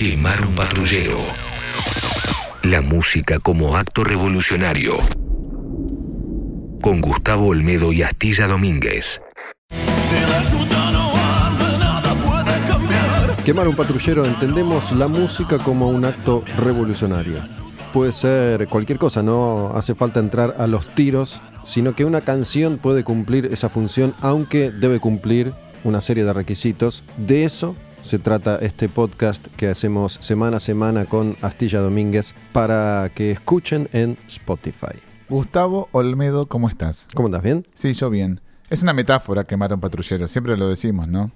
Quemar un patrullero. La música como acto revolucionario. Con Gustavo Olmedo y Astilla Domínguez. Quemar un patrullero, entendemos la música como un acto revolucionario. Puede ser cualquier cosa, no hace falta entrar a los tiros, sino que una canción puede cumplir esa función, aunque debe cumplir una serie de requisitos. De eso se trata este podcast que hacemos semana a semana con Astilla Domínguez para que escuchen en Spotify. Gustavo Olmedo, ¿cómo estás? ¿Cómo estás? ¿Bien? Sí, yo bien. Es una metáfora quemar a un patrullero, siempre lo decimos, ¿no?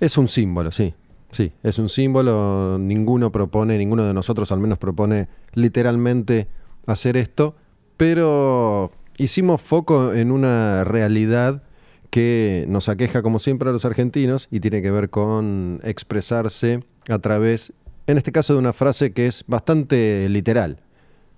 Es un símbolo, sí. Sí, es un símbolo. Ninguno propone, ninguno de nosotros al menos propone literalmente hacer esto, pero hicimos foco en una realidad que nos aqueja como siempre a los argentinos y tiene que ver con expresarse a través, en este caso, de una frase que es bastante literal.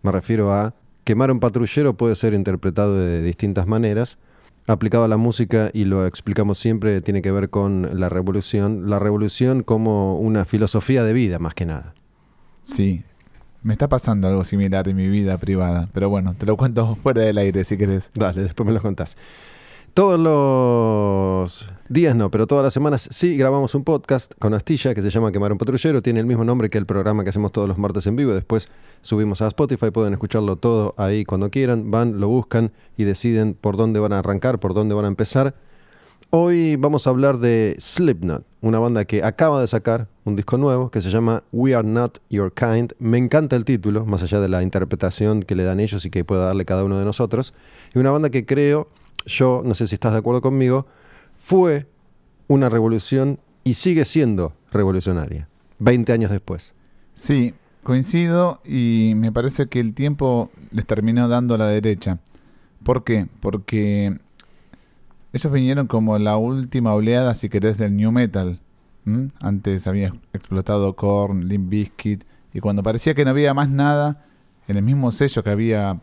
Me refiero a quemar un patrullero puede ser interpretado de distintas maneras. Aplicado a la música, y lo explicamos siempre, tiene que ver con la revolución. La revolución como una filosofía de vida, más que nada. Sí, me está pasando algo similar en mi vida privada, pero bueno, te lo cuento fuera del aire si querés. Dale, después me lo contás. Todos los días no, pero todas las semanas sí grabamos un podcast con Astilla que se llama Quemar un Patrullero. Tiene el mismo nombre que el programa que hacemos todos los martes en vivo. Después subimos a Spotify, pueden escucharlo todo ahí cuando quieran. Van, lo buscan y deciden por dónde van a arrancar, por dónde van a empezar. Hoy vamos a hablar de Slipknot, una banda que acaba de sacar un disco nuevo que se llama We Are Not Your Kind. Me encanta el título, más allá de la interpretación que le dan ellos y que pueda darle cada uno de nosotros. Y una banda que creo yo, no sé si estás de acuerdo conmigo, fue una revolución y sigue siendo revolucionaria, 20 años después. Sí, coincido y me parece que el tiempo les terminó dando a la derecha. ¿Por qué? Porque ellos vinieron como la última oleada, si querés, del new metal. Antes había explotado Korn, Limp Bizkit, y cuando parecía que no había más nada, en el mismo sello que había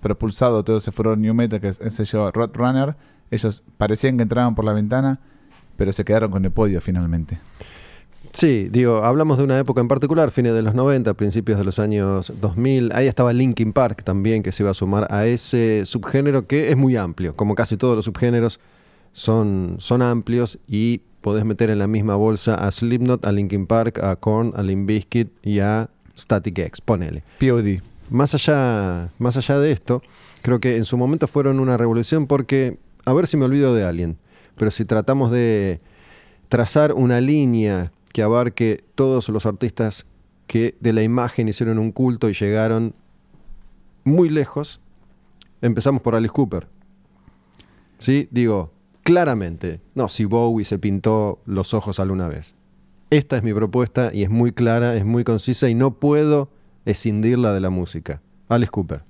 propulsado todo ese furor New Metal, que es el sello Roadrunner, ellos parecían que entraban por la ventana, pero se quedaron con el podio finalmente. Sí, digo, hablamos de una época en particular, fines de los 90, principios de los años 2000. Ahí estaba Linkin Park también, que se iba a sumar a ese subgénero que es muy amplio. Como casi todos los subgéneros, son, son amplios y podés meter en la misma bolsa a Slipknot, a Linkin Park, a Korn, a Limp Bizkit y a Static X. Ponele. POD. Más allá, más allá de esto, creo que en su momento fueron una revolución porque, a ver si me olvido de alguien, pero si tratamos de trazar una línea que abarque todos los artistas que de la imagen hicieron un culto y llegaron muy lejos, empezamos por Alice Cooper. ¿Sí? Digo, claramente, no, si Bowie se pintó los ojos alguna vez. Esta es mi propuesta y es muy clara, es muy concisa y no puedo escindirla de la música. Alice Cooper.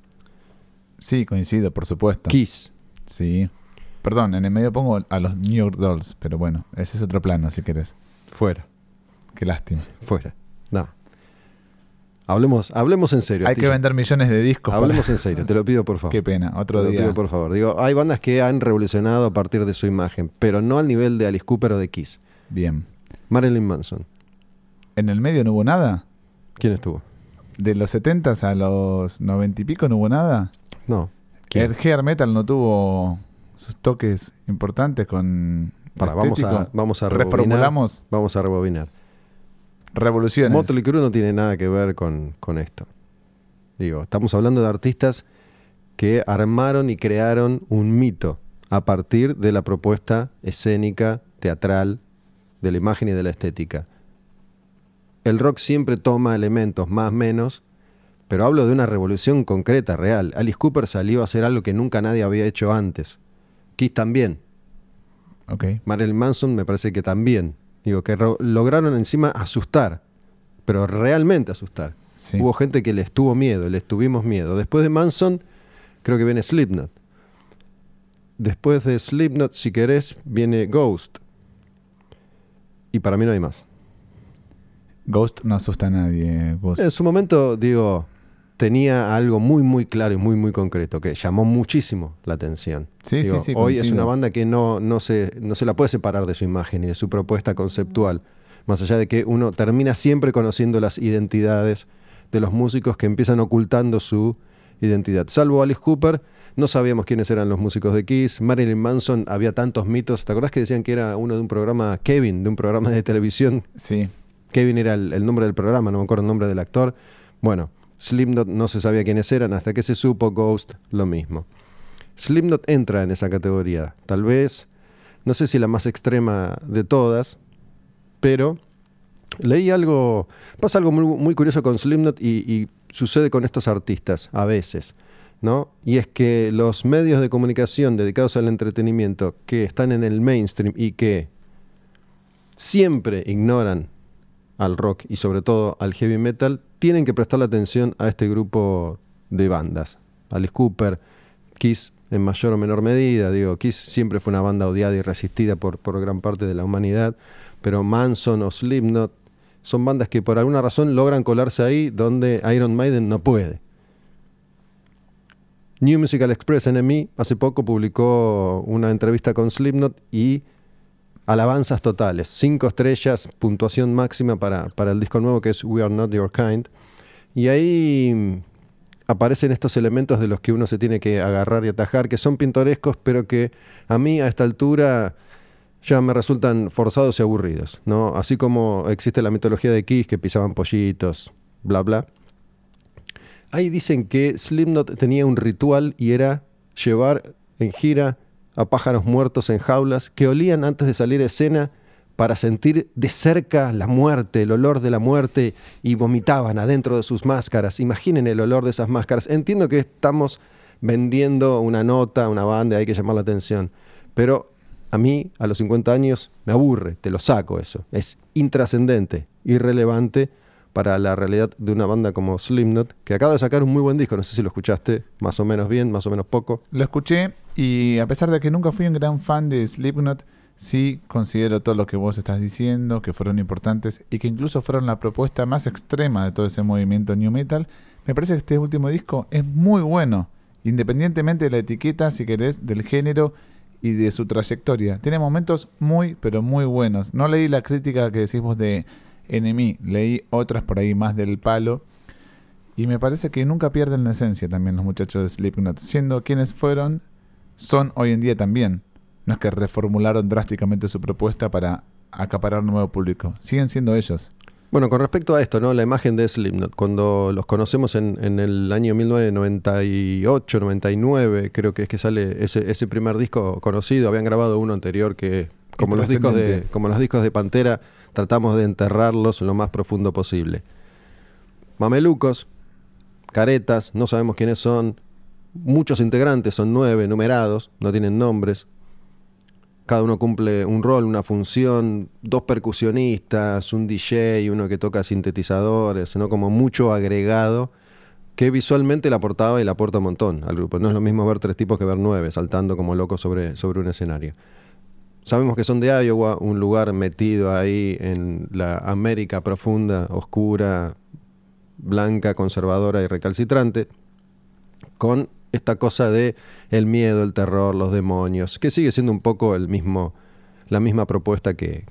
Sí, coincido, por supuesto. Kiss. Sí. Perdón, en el medio pongo a los New York Dolls, pero bueno, ese es otro plano si querés. Fuera. Qué lástima. Fuera. No. Hablemos, hablemos en serio. Hay que vender millones de discos. Hablemos en serio, te lo pido por favor. Qué pena, otro te día. Lo pido por favor. Digo, hay bandas que han revolucionado a partir de su imagen, pero no al nivel de Alice Cooper o de Kiss. Bien. Marilyn Manson. ¿En el medio no hubo nada? ¿Quién estuvo? De los 70 a los 90 y pico no hubo nada. No. El hair metal no tuvo sus toques importantes con. Para, vamos a, vamos a Reformulamos. Vamos a rebobinar. Revoluciones. Motley Crue no tiene nada que ver con, con esto. Digo, estamos hablando de artistas que armaron y crearon un mito a partir de la propuesta escénica, teatral, de la imagen y de la estética el rock siempre toma elementos más menos, pero hablo de una revolución concreta, real. Alice Cooper salió a hacer algo que nunca nadie había hecho antes. Kiss también. Okay. Marilyn Manson me parece que también. Digo, que lograron encima asustar, pero realmente asustar. Hubo gente que les tuvo miedo, les tuvimos miedo. Después de Manson, creo que viene Slipknot. Después de Slipknot, si querés, viene Ghost. Y para mí no hay más. Ghost no asusta a nadie. En su momento, digo, tenía algo muy, muy claro y muy, muy concreto que llamó muchísimo la atención. Sí, sí, Hoy es una banda que no, no, se, no se la puede separar de su imagen y de su propuesta conceptual. Más allá de que uno termina siempre conociendo las identidades de los músicos que empiezan ocultando su identidad. Salvo Alice Cooper, no sabíamos quiénes eran los músicos de Kiss. Marilyn Manson, había tantos mitos. ¿Te acordás que decían que era uno de un programa, Kevin, de un programa de televisión? Sí. Kevin era el, nombre del programa, no me acuerdo el nombre del actor. Bueno, Slipknot no se sabía quiénes eran hasta que se supo Ghost lo mismo. Slipknot entra en esa categoría. Tal vez, no sé si la más extrema de todas, pero leí algo, pasa algo muy, curioso con Slipknot y, y sucede con estos artistas a veces. ¿no? Y es que los medios de comunicación dedicados al entretenimiento que están en el mainstream y que siempre ignoran al rock y sobre todo al heavy metal, tienen que prestarle atención a este grupo de bandas. Alice Cooper, Kiss en mayor o menor medida, digo, Kiss siempre fue una banda odiada y resistida por, gran parte de la humanidad, pero Manson o Slipknot son bandas que por alguna razón logran colarse ahí donde Iron Maiden no puede. New Musical Express NME hace poco publicó una entrevista con Slipknot y alabanzas totales, cinco estrellas, puntuación máxima para, para el disco nuevo que es We Are Not Your Kind. Y ahí aparecen estos elementos de los que uno se tiene que agarrar y atajar, que son pintorescos, pero que a mí a esta altura ya me resultan forzados y aburridos. ¿no? Así como existe la mitología de Kiss, que pisaban pollitos, bla, bla. Ahí dicen que Slipknot tenía un ritual y era llevar en gira a pájaros muertos en jaulas que olían antes de salir a escena para sentir de cerca la muerte, el olor de la muerte y vomitaban adentro de sus máscaras. Imaginen el olor de esas máscaras. Entiendo que estamos vendiendo una nota, una banda, hay que llamar la atención, pero a mí, a los 50 años, me aburre, te lo saco eso. Es intrascendente, irrelevante para la realidad de una banda como Slipknot, que acaba de sacar un muy buen disco, no sé si lo escuchaste más o menos bien, más o menos poco. Lo escuché y a pesar de que nunca fui un gran fan de Slipknot, sí considero todo lo que vos estás diciendo, que fueron importantes y que incluso fueron la propuesta más extrema de todo ese movimiento New Metal. Me parece que este último disco es muy bueno, independientemente de la etiqueta, si querés, del género y de su trayectoria. Tiene momentos muy, pero muy buenos. No leí la crítica que decís vos de Enemy, leí otras por ahí más del palo. Y me parece que nunca pierden la esencia también los muchachos de Slipknot. Siendo quienes fueron, son hoy en día también. No es que reformularon drásticamente su propuesta para acaparar nuevo público. Siguen siendo ellos. Bueno, con respecto a esto, ¿no? La imagen de Slipknot, cuando los conocemos en, en el año 1998, 99, creo que es que sale ese, ese primer disco conocido, habían grabado uno anterior que, como los discos de, como los discos de Pantera, tratamos de enterrarlos lo más profundo posible. Mamelucos, caretas, no sabemos quiénes son, muchos integrantes, son nueve, numerados, no tienen nombres, cada uno cumple un rol, una función, dos percusionistas, un DJ, uno que toca sintetizadores, ¿no? como mucho agregado que visualmente le aportaba y le aporta un montón al grupo. No es lo mismo ver tres tipos que ver nueve saltando como locos sobre, sobre un escenario. Sabemos que son de Iowa, un lugar metido ahí en la América profunda, oscura, blanca, conservadora y recalcitrante, con esta cosa de el miedo, el terror, los demonios, que sigue siendo un poco el mismo, la misma propuesta que,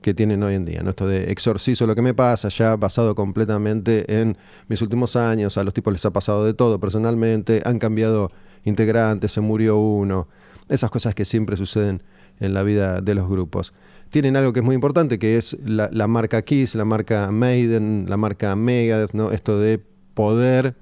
que tienen hoy en día. ¿no? Esto de exorcizo lo que me pasa, ya basado completamente en mis últimos años, a los tipos les ha pasado de todo personalmente, han cambiado integrantes, se murió uno, esas cosas que siempre suceden en la vida de los grupos. Tienen algo que es muy importante, que es la, marca Kiss, la marca Maiden, la marca Megadeth, ¿no? esto de poder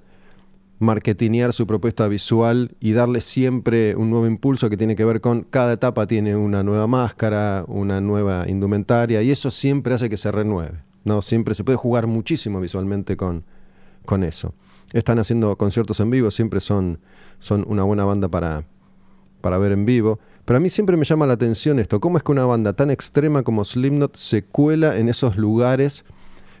marketinear su propuesta visual y darle siempre un nuevo impulso que tiene que ver con cada etapa tiene una nueva máscara, una nueva indumentaria y eso siempre hace que se renueve. ¿no? Siempre se puede jugar muchísimo visualmente con, con eso. Están haciendo conciertos en vivo, siempre son, son una buena banda para, para ver en vivo. Pero a mí siempre me llama la atención esto, cómo es que una banda tan extrema como Slipknot se cuela en esos lugares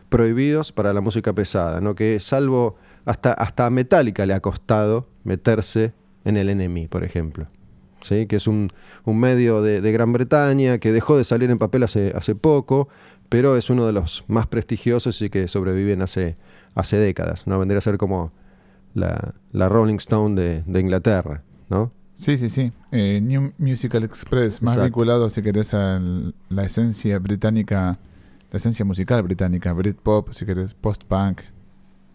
prohibidos para la música pesada, ¿no? que salvo hasta, hasta Metallica le ha costado meterse en el NME, por ejemplo. ¿Sí? que es un, medio de, Gran Bretaña que dejó de salir en papel hace, hace poco, pero es uno de los más prestigiosos y que sobreviven hace, hace décadas. ¿no? Vendría a ser como la, Rolling Stone de Inglaterra. ¿no? Sí, sí, sí. Eh, New Musical Express, más Exacto. vinculado, si querés, a la esencia británica la esencia musical británica, Britpop, si querés, post-punk.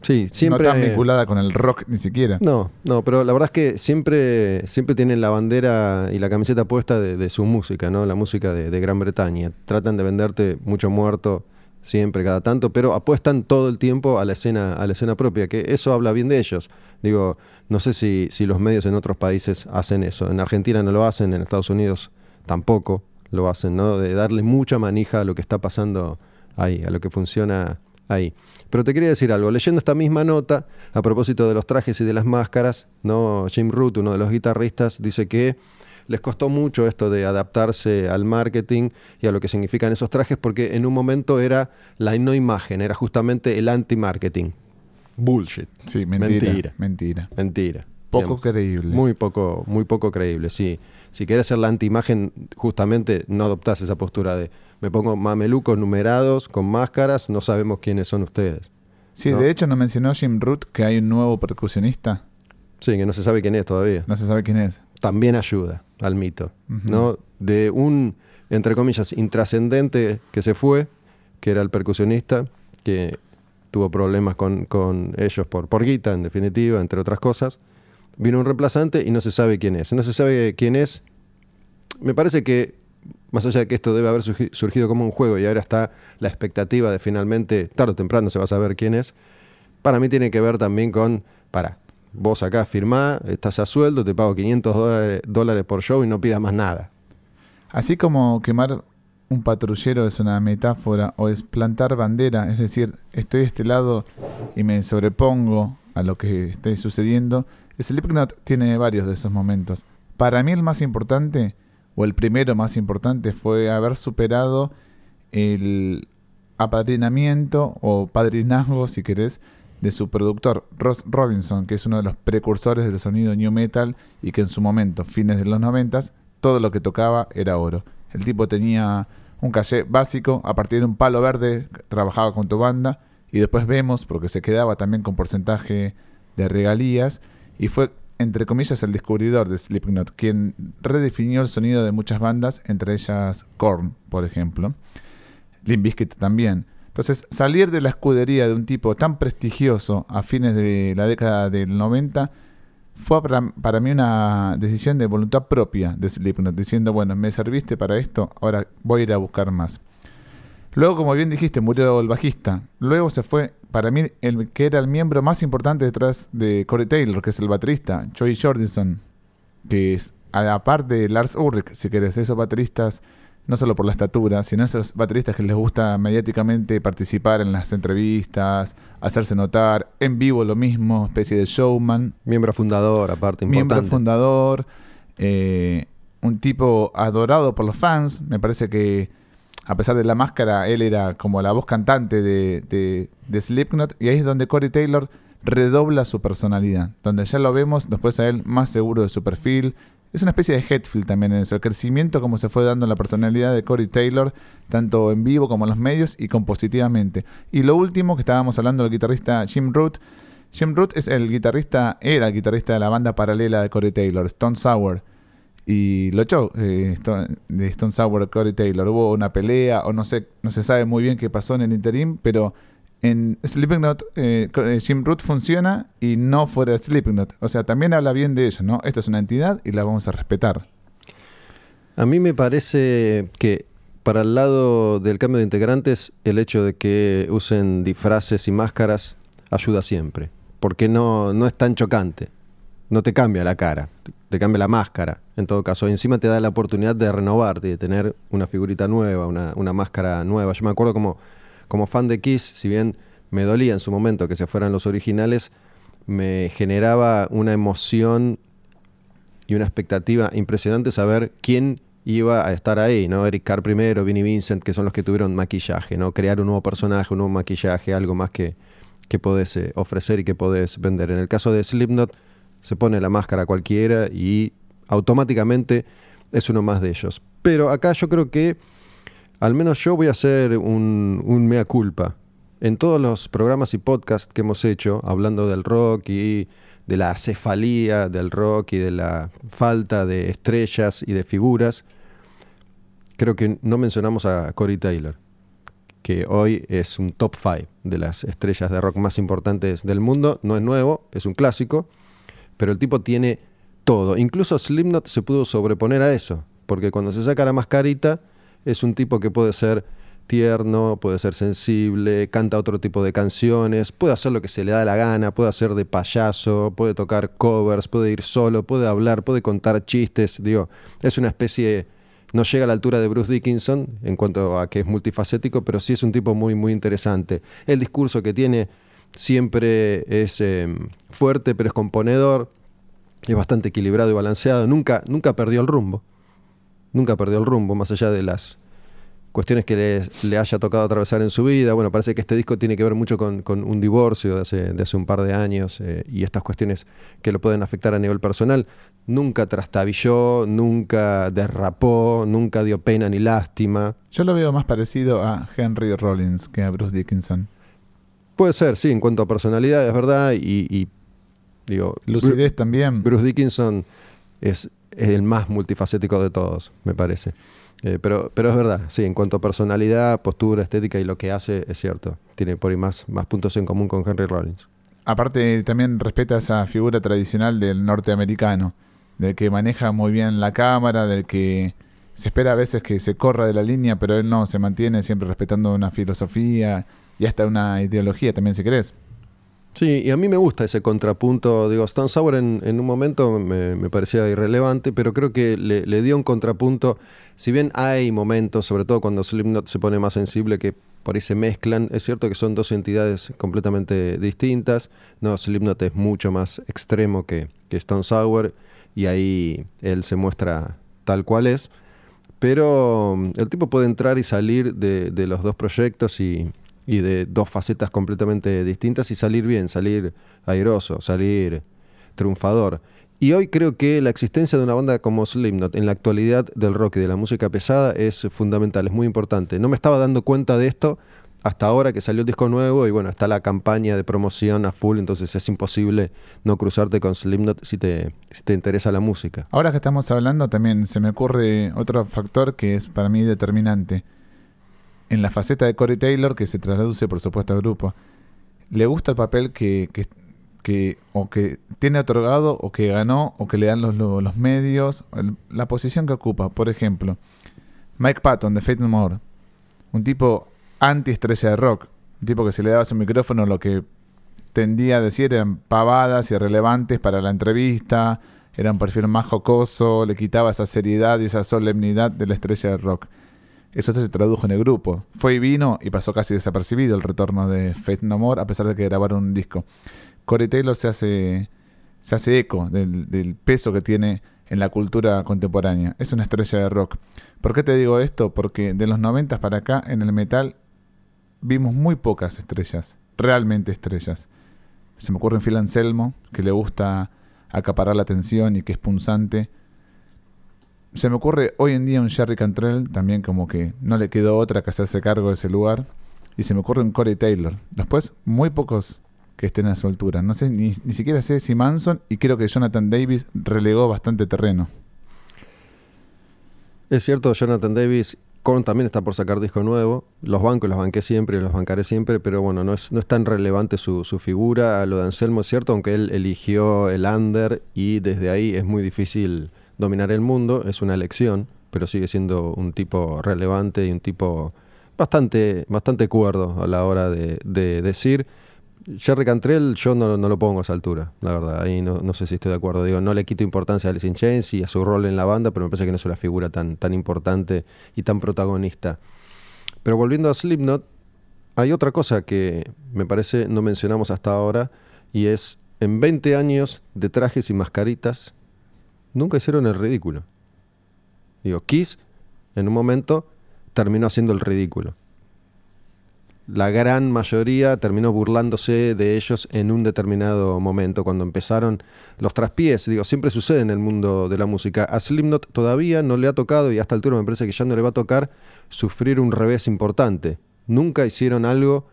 Sí, siempre. No tan vinculada con el rock ni siquiera. No, no, pero la verdad es que siempre, siempre tienen la bandera y la camiseta puesta de, de su música, ¿no? La música de, de, Gran Bretaña. Tratan de venderte mucho muerto siempre, cada tanto, pero apuestan todo el tiempo a la escena, a la escena propia, que eso habla bien de ellos. Digo, no sé si, si los medios en otros países hacen eso. En Argentina no lo hacen, en Estados Unidos tampoco lo hacen, ¿no? De darle mucha manija a lo que está pasando ahí, a lo que funciona ahí. Pero te quería decir algo, leyendo esta misma nota, a propósito de los trajes y de las máscaras, ¿no? Jim Root, uno de los guitarristas, dice que les costó mucho esto de adaptarse al marketing y a lo que significan esos trajes, porque en un momento era la no imagen, era justamente el anti-marketing. Bullshit. Sí, mentira. Mentira. Mentira. Poco creíble. Muy poco, muy poco creíble, sí. Si querés ser la anti-imagen, justamente no adoptás esa postura de me pongo mamelucos numerados con máscaras, no sabemos quiénes son ustedes. Sí, de hecho nos mencionó Jim Root que hay un nuevo percusionista. Sí, que no se sabe quién es todavía. No se sabe quién es. También ayuda al mito, ¿no? De un, entre comillas, intrascendente que se fue, que era el percusionista, que tuvo problemas con, con ellos por, por guita, en definitiva, entre otras cosas. Vino un reemplazante y no se sabe quién es. No se sabe quién es. Me parece que más allá de que esto debe haber surgido como un juego y ahora está la expectativa de finalmente, tarde o temprano se va a saber quién es, para mí tiene que ver también con, para, vos acá firmá, estás a sueldo, te pago 500 dólares, por show y no pidas más nada. Así como quemar un patrullero es una metáfora o es plantar bandera, es decir, estoy de este lado y me sobrepongo a lo que esté sucediendo, Slipknot tiene varios de esos momentos. Para mí el más importante o el primero más importante fue haber superado el apadrinamiento o padrinazgo, si querés, de su productor, Ross Robinson, que es uno de los precursores del sonido new metal y que en su momento, fines de los noventas, todo lo que tocaba era oro. El tipo tenía un calle básico, a partir de un palo verde trabajaba con tu banda y después vemos, porque se quedaba también con porcentaje de regalías, y fue entre comillas, el descubridor de Slipknot, quien redefinió el sonido de muchas bandas, entre ellas Korn, por ejemplo. Limp Bizkit también. Entonces, salir de la escudería de un tipo tan prestigioso a fines de la década del 90 fue para, mí una decisión de voluntad propia de Slipknot, diciendo, bueno, me serviste para esto, ahora voy a ir a buscar más. Luego, como bien dijiste, murió el bajista. Luego se fue, para mí, el que era el miembro más importante detrás de Corey Taylor, que es el baterista, Joey Jordison, que es, aparte de Lars Ulrich, si querés, esos bateristas, no solo por la estatura, sino esos bateristas que les gusta mediáticamente participar en las entrevistas, hacerse notar, en vivo lo mismo, especie de showman. Miembro fundador, aparte, importante. Miembro fundador, eh, un tipo adorado por los fans, me parece que a pesar de la máscara, él era como la voz cantante de, de, Slipknot, y ahí es donde Corey Taylor redobla su personalidad, donde ya lo vemos después a él más seguro de su perfil. Es una especie de Hetfield también en eso, el crecimiento como se fue dando la personalidad de Corey Taylor, tanto en vivo como en los medios y compositivamente. Y lo último que estábamos hablando del guitarrista Jim Root. Jim Root es el guitarrista, era el guitarrista de la banda paralela de Corey Taylor, Stone Sour y lo echó eh, de Stone Sour Corey Taylor. Hubo una pelea o no sé, no se sabe muy bien qué pasó en el interim, pero en Slipknot eh, eh, Jim Root funciona y no fuera de Slipknot. O sea, también habla bien de eso, ¿no? Esto es una entidad y la vamos a respetar. A mí me parece que para el lado del cambio de integrantes, el hecho de que usen disfraces y máscaras ayuda siempre, porque no, no es tan chocante no te cambia la cara, te cambia la máscara, en todo caso. Y encima te da la oportunidad de renovarte, de tener una figurita nueva, una, máscara nueva. Yo me acuerdo como, como fan de Kiss, si bien me dolía en su momento que se fueran los originales, me generaba una emoción y una expectativa impresionante saber quién iba a estar ahí, ¿no? Eric Carr primero, Vinnie Vincent, que son los que tuvieron maquillaje, ¿no? Crear un nuevo personaje, un nuevo maquillaje, algo más que, que podés eh, ofrecer y que podés vender. En el caso de Slipknot, se pone la máscara cualquiera y automáticamente es uno más de ellos. Pero acá yo creo que al menos yo voy a hacer un, mea culpa. En todos los programas y podcasts que hemos hecho, hablando del rock y de la cefalía del rock y de la falta de estrellas y de figuras, creo que no mencionamos a Corey Taylor, que hoy es un top 5 de las estrellas de rock más importantes del mundo. No es nuevo, es un clásico, pero el tipo tiene todo. Incluso Slipknot se pudo sobreponer a eso, porque cuando se saca la mascarita es un tipo que puede ser tierno, puede ser sensible, canta otro tipo de canciones, puede hacer lo que se le da la gana, puede hacer de payaso, puede tocar covers, puede ir solo, puede hablar, puede contar chistes, digo, es una especie no llega a la altura de Bruce Dickinson en cuanto a que es multifacético, pero sí es un tipo muy muy interesante. El discurso que tiene siempre es em, fuerte, pero es componedor, es bastante equilibrado y balanceado, nunca nunca perdió el rumbo. Nunca perdió el rumbo, más allá de las cuestiones que le, haya tocado atravesar en su vida. Bueno, parece que este disco tiene que ver mucho con, un divorcio de hace, de hace, un par de años eh, y estas cuestiones que lo pueden afectar a nivel personal. Nunca trastabilló, nunca derrapó, nunca dio pena ni lástima. Yo lo veo más parecido a Henry Rollins que a Bruce Dickinson. Puede ser, sí, en cuanto a personalidad, es verdad. Y, y digo. Lucidez también. Bruce Dickinson es el más multifacético de todos, me parece. Eh, pero, pero es verdad, sí, en cuanto a personalidad, postura, estética y lo que hace, es cierto. Tiene por ahí más, más puntos en común con Henry Rollins. Aparte, también respeta esa figura tradicional del norteamericano, del que maneja muy bien la cámara, del que se espera a veces que se corra de la línea, pero él no, se mantiene siempre respetando una filosofía y hasta una ideología también, si querés. Sí, y a mí me gusta ese contrapunto. Digo, Stone Sour en, un momento me, parecía irrelevante, pero creo que le, dio un contrapunto. Si bien hay momentos, sobre todo cuando Slipknot se pone más sensible, que por ahí se mezclan, es cierto que son dos entidades completamente distintas. No, Slipknot es mucho más extremo que, que Stone Sour, y ahí él se muestra tal cual es. Pero mm, el tipo puede entrar y salir de los dos proyectos y, y de dos facetas completamente distintas y salir bien, salir airoso, salir triunfador. Y hoy creo que la existencia de una banda como Slipknot en la actualidad del rock y de la música pesada es fundamental, es muy importante. No me estaba dando cuenta de esto hasta ahora que salió el disco nuevo y bueno, está la campaña de promoción a full, entonces es imposible no cruzarte con Slipknot si te, si te interesa la música. Ahora que estamos hablando también se me ocurre otro factor que es para mí determinante en la faceta de Corey Taylor, que se traduce por supuesto al grupo, le gusta el papel que, que, o que tiene otorgado o que ganó o que le dan los, los medios, la posición que ocupa. Por ejemplo, Mike Patton de Fate No More, un tipo anti-estrella de rock, un tipo que se le daba su micrófono lo que tendía a decir eran pavadas irrelevantes para la entrevista, era un perfil más jocoso, le quitaba esa seriedad y esa solemnidad de la estrella de rock. Eso se tradujo en el grupo. Fue y vino y pasó casi desapercibido el retorno de Faith No More, a pesar de que grabaron un disco. Corey Taylor se hace, se hace eco del, peso que tiene en la cultura contemporánea. Es una estrella de rock. ¿Por qué te digo esto? Porque de los 90 para acá, en el metal, vimos muy pocas estrellas, realmente estrellas. Se me ocurre en Phil Anselmo, que le gusta acaparar la atención y que es punzante se me ocurre hoy en día un Jerry Cantrell, también como que no le quedó otra que hacerse cargo de ese lugar. Y se me ocurre un Corey Taylor. Después, muy pocos que estén a su altura. No sé, ni, siquiera sé si Manson y creo que Jonathan Davis relegó bastante terreno. Es cierto, Jonathan Davis con también está por sacar disco nuevo. Los bancos los banqué siempre los bancaré siempre, pero bueno, no es, no es tan relevante su, su figura. Lo de Anselmo es cierto, aunque él eligió el under y desde ahí es muy difícil dominar el mundo, es una elección, pero sigue siendo un tipo relevante y un tipo bastante, bastante cuerdo a la hora de, decir. Jerry Cantrell yo no, lo pongo a esa altura, la verdad, ahí no, sé si estoy de acuerdo. Digo, no le quito importancia a Alice in y a su rol en la banda, pero me parece que no es una figura tan, tan importante y tan protagonista. Pero volviendo a Slipknot, hay otra cosa que me parece no mencionamos hasta ahora y es en 20 años de trajes y mascaritas nunca hicieron el ridículo. Digo, Kiss en un momento terminó haciendo el ridículo. La gran mayoría terminó burlándose de ellos en un determinado momento, cuando empezaron los traspiés. Digo, siempre sucede en el mundo de la música. A Slipknot todavía no le ha tocado, y hasta altura me parece que ya no le va a tocar, sufrir un revés importante. Nunca hicieron algo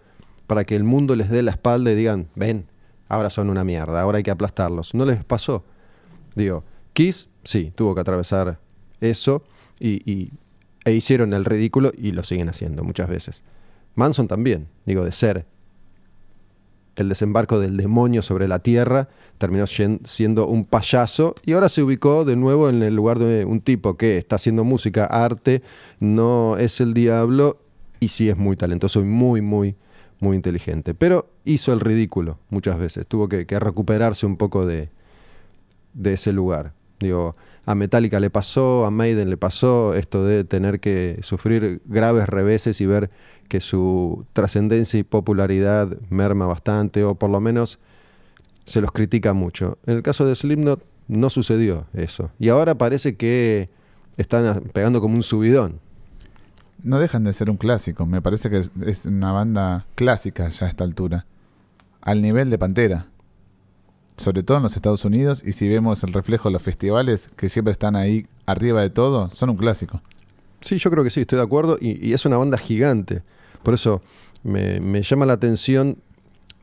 para que el mundo les dé la espalda y digan, ven, ahora son una mierda, ahora hay que aplastarlos. No les pasó. Digo, Kiss, sí, tuvo que atravesar eso y, e hicieron el ridículo y lo siguen haciendo muchas veces. Manson también, digo, de ser el desembarco del demonio sobre la tierra, terminó siendo un payaso y ahora se ubicó de nuevo en el lugar de un tipo que está haciendo música, arte, no es el diablo y sí es muy talentoso y muy, muy, muy inteligente. Pero hizo el ridículo muchas veces, tuvo que, recuperarse un poco de, de ese lugar. Digo, a Metallica le pasó, a Maiden le pasó esto de tener que sufrir graves reveses y ver que su trascendencia y popularidad merma bastante, o por lo menos se los critica mucho. En el caso de Slipknot no sucedió eso. Y ahora parece que están pegando como un subidón. No dejan de ser un clásico. Me parece que es una banda clásica ya a esta altura. Al nivel de Pantera. Sobre todo en los Estados Unidos. Y si vemos el reflejo de los festivales, que siempre están ahí arriba de todo, son un clásico. Sí, yo creo que sí, estoy de acuerdo. Y, es una banda gigante. Por eso me, llama la atención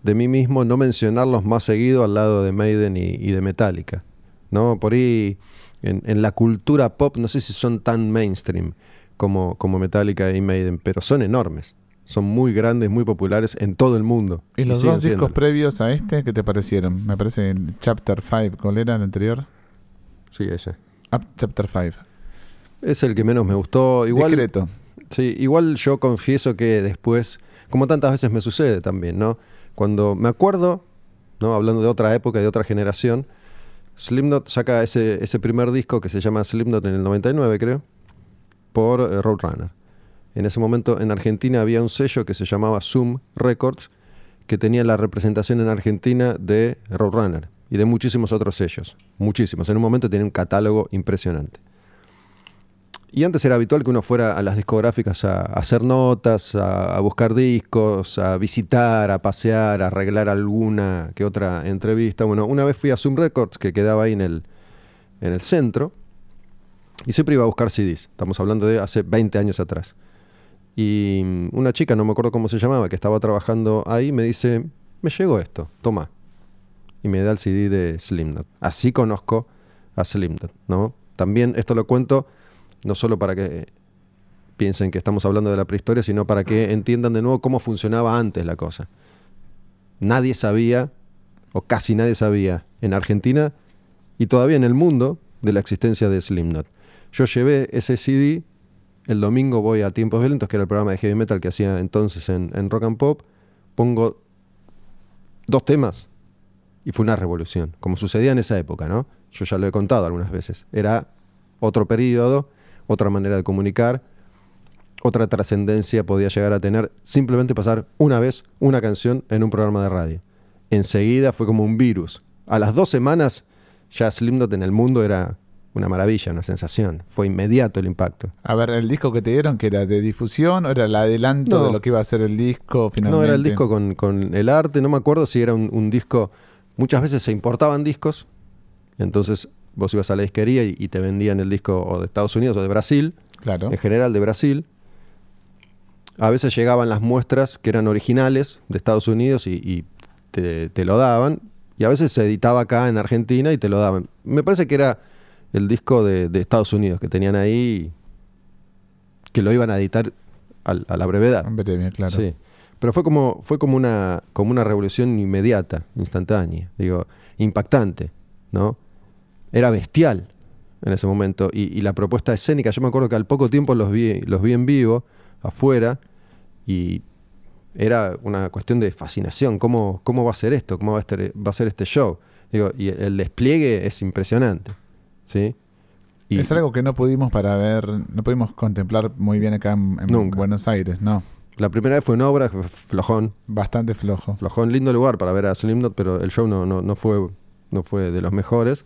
de mí mismo no mencionarlos más seguido al lado de Maiden y, de Metallica. ¿no? Por ahí, en, la cultura pop, no sé si son tan mainstream como, como Metallica y Maiden, pero son enormes. Son muy grandes, muy populares en todo el mundo. ¿Y los dos discos previos a este qué te parecieron? Me parece el Chapter 5, ¿cuál era el anterior? Sí, ese. Up Chapter 5. Es el que menos me gustó. Igual, Discreto. Sí, igual yo confieso que después, como tantas veces me sucede también, ¿no? Cuando me acuerdo, ¿no? hablando de otra época, de otra generación, Slipknot saca ese, ese primer disco que se llama Slipknot en el 99, creo, por eh, Roadrunner. En ese momento en Argentina había un sello que se llamaba Zoom Records, que tenía la representación en Argentina de Roadrunner y de muchísimos otros sellos. Muchísimos. En un momento tenía un catálogo impresionante. Y antes era habitual que uno fuera a las discográficas a, hacer notas, a, buscar discos, a visitar, a pasear, a arreglar alguna que otra entrevista. Bueno, una vez fui a Zoom Records, que quedaba ahí en el, en el centro, y siempre iba a buscar CDs. Estamos hablando de hace 20 años atrás. Y una chica, no me acuerdo cómo se llamaba, que estaba trabajando ahí, me dice, me llegó esto, toma. Y me da el CD de Slimnut. Así conozco a Slimnut, ¿no? También esto lo cuento no solo para que piensen que estamos hablando de la prehistoria, sino para que entiendan de nuevo cómo funcionaba antes la cosa. Nadie sabía, o casi nadie sabía, en Argentina y todavía en el mundo, de la existencia de Slimnot. Yo llevé ese CD, el domingo voy a Tiempos Violentos, que era el programa de heavy metal que hacía entonces en, Rock and Pop, pongo dos temas y fue una revolución, como sucedía en esa época, ¿no? Yo ya lo he contado algunas veces. Era otro periodo otra manera de comunicar, otra trascendencia podía llegar a tener simplemente pasar una vez una canción en un programa de radio. Enseguida fue como un virus. A las dos semanas ya Slimdot en el mundo era una maravilla, una sensación. Fue inmediato el impacto. A ver, el disco que te dieron, que era de difusión o era el adelanto de lo que iba a ser el disco finalmente. No, era el disco con, el arte. No me acuerdo si era un, un, disco. Muchas veces se importaban discos. Entonces vos ibas a la disquería y, te vendían el disco o de Estados Unidos o de Brasil, claro. en general de Brasil. A veces llegaban las muestras que eran originales de Estados Unidos y, te, lo daban. Y a veces se editaba acá en Argentina y te lo daban. Me parece que era el disco de, Estados Unidos que tenían ahí, que lo iban a editar a, la brevedad. claro. Sí. Pero fue como, fue como una, como una revolución inmediata, instantánea, digo, impactante, ¿no? era bestial en ese momento. Y, la propuesta escénica, yo me acuerdo que al poco tiempo los vi, los vi en vivo, afuera, y era una cuestión de fascinación. ¿Cómo, cómo va a ser esto? ¿Cómo va a, ser, va a ser este show? Digo, y el despliegue es impresionante. ¿Sí? Y, es algo que no pudimos para ver, no pudimos contemplar muy bien acá en, Buenos Aires, ¿no? La primera vez fue una obra flojón. Bastante flojo. Flojón, lindo lugar para ver a Slimnot, pero el show no, no, no, fue, no fue de los mejores.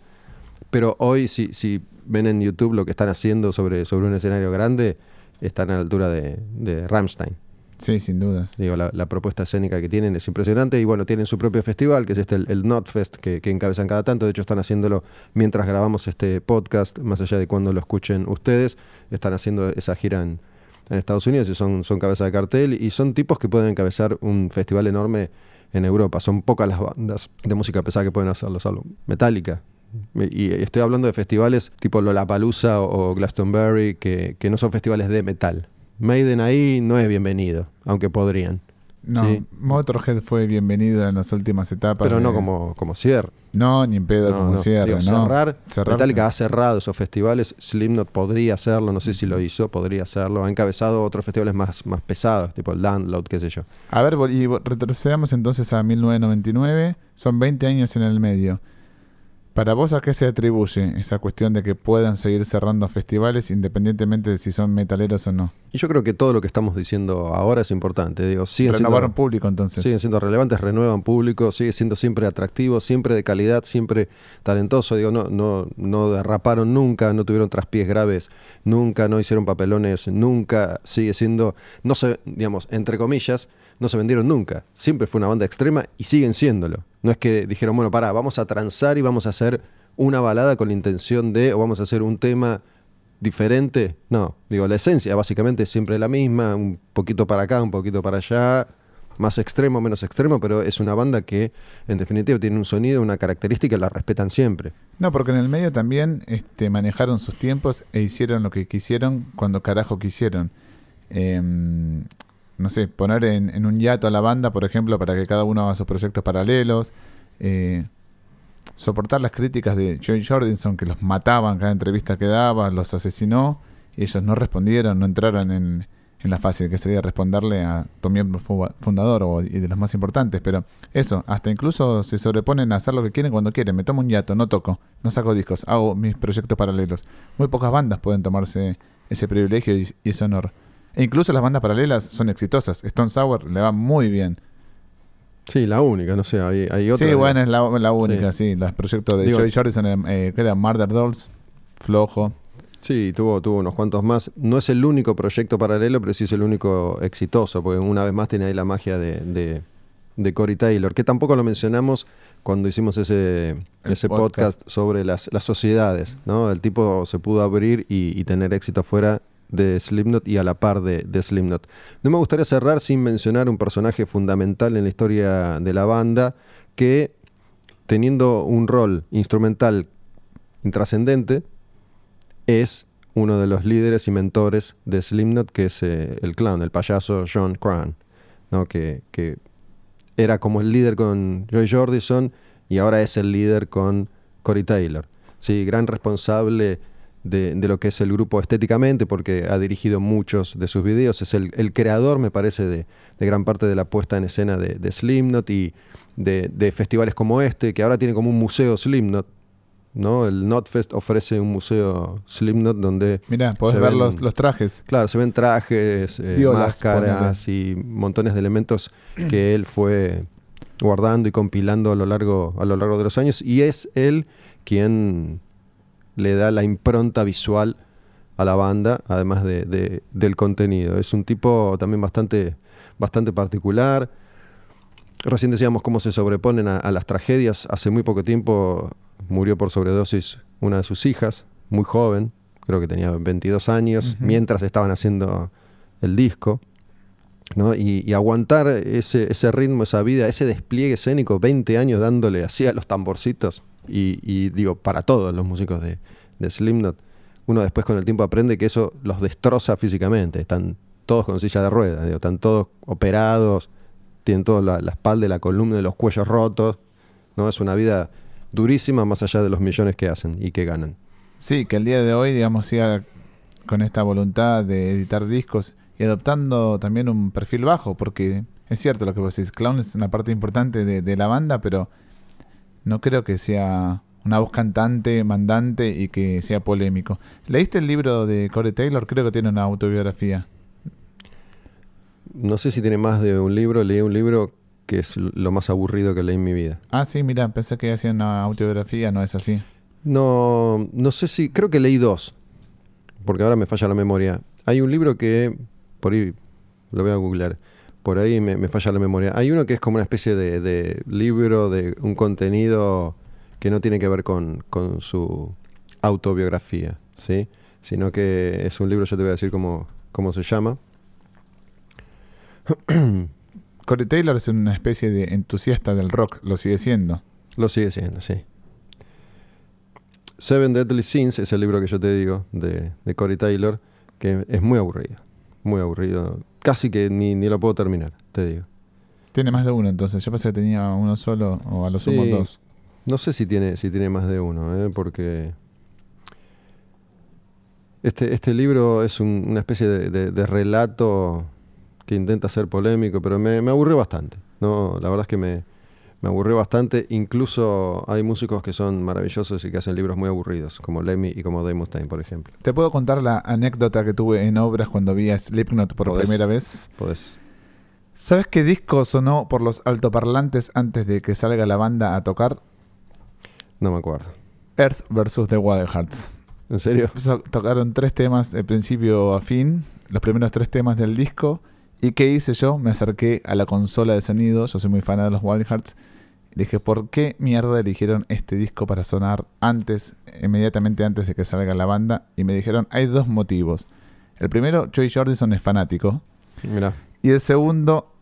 Pero hoy, si, si ven en YouTube lo que están haciendo sobre, sobre un escenario grande, están a la altura de, de Rammstein. Sí, sin dudas. Digo, la, propuesta escénica que tienen es impresionante y bueno, tienen su propio festival, que es este, el, Notfest, que, que, encabezan cada tanto. De hecho, están haciéndolo mientras grabamos este podcast, más allá de cuando lo escuchen ustedes. Están haciendo esa gira en, Estados Unidos y son, son cabeza de cartel y son tipos que pueden encabezar un festival enorme en Europa. Son pocas las bandas de música pesada que pueden hacerlo, salvo Metallica, y estoy hablando de festivales tipo Lollapalooza o Glastonbury, que, que no son festivales de metal, Maiden ahí no es bienvenido, aunque podrían. No, Sí. Motorhead fue bienvenido en las últimas etapas. Pero no como, como cierre. No, ni en pedo No, como no. cierre, Digo, ¿no? cerrar, Metallica ha cerrado esos festivales. Slipknot podría hacerlo, no sé si lo hizo, podría hacerlo. Ha encabezado otros festivales más, más pesados, tipo el Landload, qué sé yo. A ver, y retrocedamos entonces a 1999. Son 20 años en el medio. ¿Para vos a qué se atribuye esa cuestión de que puedan seguir cerrando festivales independientemente de si son metaleros o no? Y yo creo que todo lo que estamos diciendo ahora es importante. Digo, siguen Renovaron siendo, público entonces. siguen siendo relevantes, renuevan público, sigue siendo siempre atractivo, siempre de calidad, siempre talentoso. Digo, no, no, no derraparon nunca, no tuvieron traspiés graves nunca, no hicieron papelones nunca. Sigue siendo, no se, digamos, entre comillas, no se vendieron nunca. Siempre fue una banda extrema y siguen siéndolo. No es que dijeron, bueno, pará, vamos a transar y vamos a hacer una balada con la intención de, o vamos a hacer un tema diferente. No, digo, la esencia básicamente es siempre la misma, un poquito para acá, un poquito para allá, más extremo, menos extremo, pero es una banda que en definitiva tiene un sonido, una característica, la respetan siempre. No, porque en el medio también este, manejaron sus tiempos e hicieron lo que quisieron cuando carajo quisieron. Em, no sé, poner en, un hiato a la banda, por ejemplo, para que cada uno haga sus proyectos paralelos. eh, soportar las críticas de Joey Jordison, que los mataban cada entrevista que daba, los asesinó, y ellos no respondieron, no entraron en, en la fácil que sería responderle a tu miembro fu- fundador o, y de los más importantes. Pero eso, hasta incluso se sobreponen a hacer lo que quieren cuando quieren. Me tomo un hiato, no toco, no saco discos, hago mis proyectos paralelos. Muy pocas bandas pueden tomarse ese privilegio y ese honor. E incluso las bandas paralelas son exitosas. Stone Sour le va muy bien. Sí, la única, no sé, hay, hay otra. sí, bueno, es la, la única, sí. Los proyectos de Digo- Joey Jordison, eh, que era Murder Dolls, flojo. Sí, tuvo, tuvo unos cuantos más. No es el único proyecto paralelo, pero sí es el único exitoso, porque una vez más tiene ahí la magia de, de, de Corey Taylor, que tampoco lo mencionamos cuando hicimos ese, El ese podcast. podcast. sobre las, las sociedades. ¿no? El tipo se pudo abrir y, y tener éxito fuera de Slipknot y a la par de, de Slipknot. No me gustaría cerrar sin mencionar un personaje fundamental en la historia de la banda que, teniendo un rol instrumental intrascendente, es uno de los líderes y mentores de Slipknot, que es eh, el clown, el payaso John Cran, ¿no? que, que era como el líder con Joy Jordison y ahora es el líder con Corey Taylor. Sí, gran responsable de, de lo que es el grupo estéticamente, porque ha dirigido muchos de sus videos, es el, el creador, me parece, de, de gran parte de la puesta en escena de, de Slipknot y de, de festivales como este, que ahora tiene como un museo Slipknot, ¿no? El Notfest ofrece un museo Slipknot donde, Mira, podés Se ver ven- los, los trajes. claro, se ven trajes, eh, Violas, máscaras y montones de elementos que él fue guardando y compilando a lo largo a lo largo de los años y es él quien le da la impronta visual a la banda, además de, de- del contenido. Es un tipo también bastante, bastante particular. Recién decíamos cómo se sobreponen a, a las tragedias. Hace muy poco tiempo murió por sobredosis una de sus hijas, muy joven, creo que tenía 22 años, mientras estaban haciendo el disco. ¿no? Y, y aguantar ese, ese ritmo, esa vida, ese despliegue escénico, 20 años dándole así a los tamborcitos. Y, y digo, para todos los músicos de, de Slipknot, uno después con el tiempo aprende que eso los destroza físicamente. Están todos con silla de ruedas, digo, están todos operados, tienen toda la, la espalda la columna y los cuellos rotos. ¿no? Es una vida durísima más allá de los millones que hacen y que ganan. Sí, que el día de hoy, digamos, siga con esta voluntad de editar discos y adoptando también un perfil bajo, porque es cierto lo que vos decís, Clown es una parte importante de la banda, pero no creo que sea una voz cantante, mandante y que sea polémico. ¿Leíste el libro de Corey Taylor? Creo que tiene una autobiografía. No sé si tiene más de un libro, leí un libro que es lo más aburrido que leí en mi vida. Ah, sí, mira, pensé que hacía una autobiografía, no es así. No, no sé si, creo que leí dos, porque ahora me falla la memoria. Hay un libro que, por ahí, lo voy a googlear, por ahí me, me falla la memoria. Hay uno que es como una especie de, de libro, de un contenido que no tiene que ver con, con su autobiografía, ¿sí? Sino que es un libro, yo te voy a decir cómo, cómo se llama. Corey Taylor es una especie de entusiasta del rock, lo sigue siendo. Lo sigue siendo, sí. Seven Deadly Sins es el libro que yo te digo de, de Corey Taylor, que es muy aburrido. Muy aburrido. Casi que ni, ni lo puedo terminar, te digo. Tiene más de uno, entonces. Yo pensé que tenía uno solo o a lo sumo dos. No sé si tiene, si tiene más de uno, ¿eh? porque este, este libro es un- una especie de, de- de relato que intenta ser polémico, pero me, me aburrió bastante. No, la verdad es que me, me aburrió bastante. Incluso hay músicos que son maravillosos y que hacen libros muy aburridos, como Lemmy y como Dave Mustaine, por ejemplo. Te puedo contar la anécdota que tuve en obras cuando vi a Slipknot por Podés. primera vez. Podés. ¿Sabes qué disco sonó por los altoparlantes antes de que salga la banda a tocar? No me acuerdo. Earth vs. The Wild Hearts. ¿En serio? Tocaron tres temas de principio a fin, los primeros tres temas del disco. ¿Y qué hice yo? Me acerqué a la consola de sonido, yo soy muy fan de los Wild Hearts. Dije, ¿por qué mierda eligieron este disco para sonar antes, inmediatamente antes de que salga la banda? Y me dijeron, hay dos motivos. El primero, Joey Jordison es fanático. Mira, Y el segundo,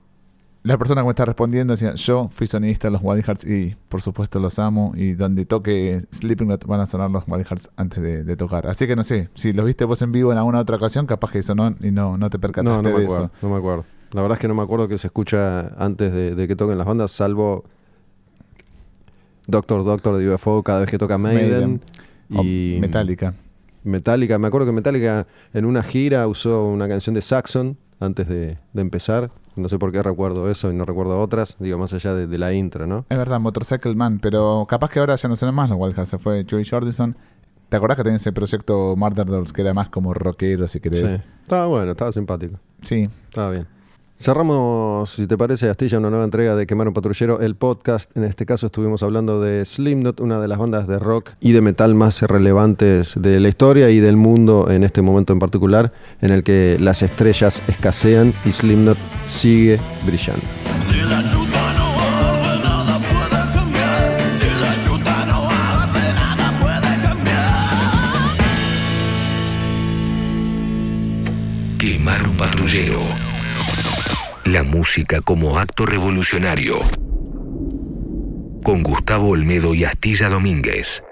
la persona que me está respondiendo decía, yo fui sonidista de los Wild Hearts y por supuesto los amo y donde toque Slipknot van a sonar los Wild Hearts antes de, de tocar. Así que no sé, si los viste vos en vivo en alguna otra ocasión, capaz que sonó y no, no te percataste no, no me de acuerdo. eso. No me acuerdo. La verdad es que no me acuerdo que se escucha antes de, de que toquen las bandas, salvo Doctor Doctor de UFO cada vez que toca Maiden. O Y Metallica. Metallica, me acuerdo que Metallica en una gira usó una canción de Saxon antes de, de empezar. No sé por qué recuerdo eso y no recuerdo otras, digo, más allá de, de la intro, ¿no? Es verdad, Motorcycle Man, pero capaz que ahora ya no suenan más los Wild Hearts, se fue Joey Jordison. ¿Te acordás que tenía ese proyecto Murder Dolls que era más como rockero, si querés? Sí. Estaba bueno, estaba simpático. sí. Estaba bien. Cerramos, si te parece, Astilla, una nueva entrega de Quemar un Patrullero, el podcast. En este caso estuvimos hablando de Slipknot, una de las bandas de rock y de metal más relevantes de la historia y del mundo en este momento en particular, en el que las estrellas escasean y Slipknot sigue brillando. Si la ayuda no arde, nada puede cambiar. Si la ayuda no arde, nada puede cambiar. Quemar un patrullero. La música como acto revolucionario. Con Gustavo Olmedo y Astilla Domínguez.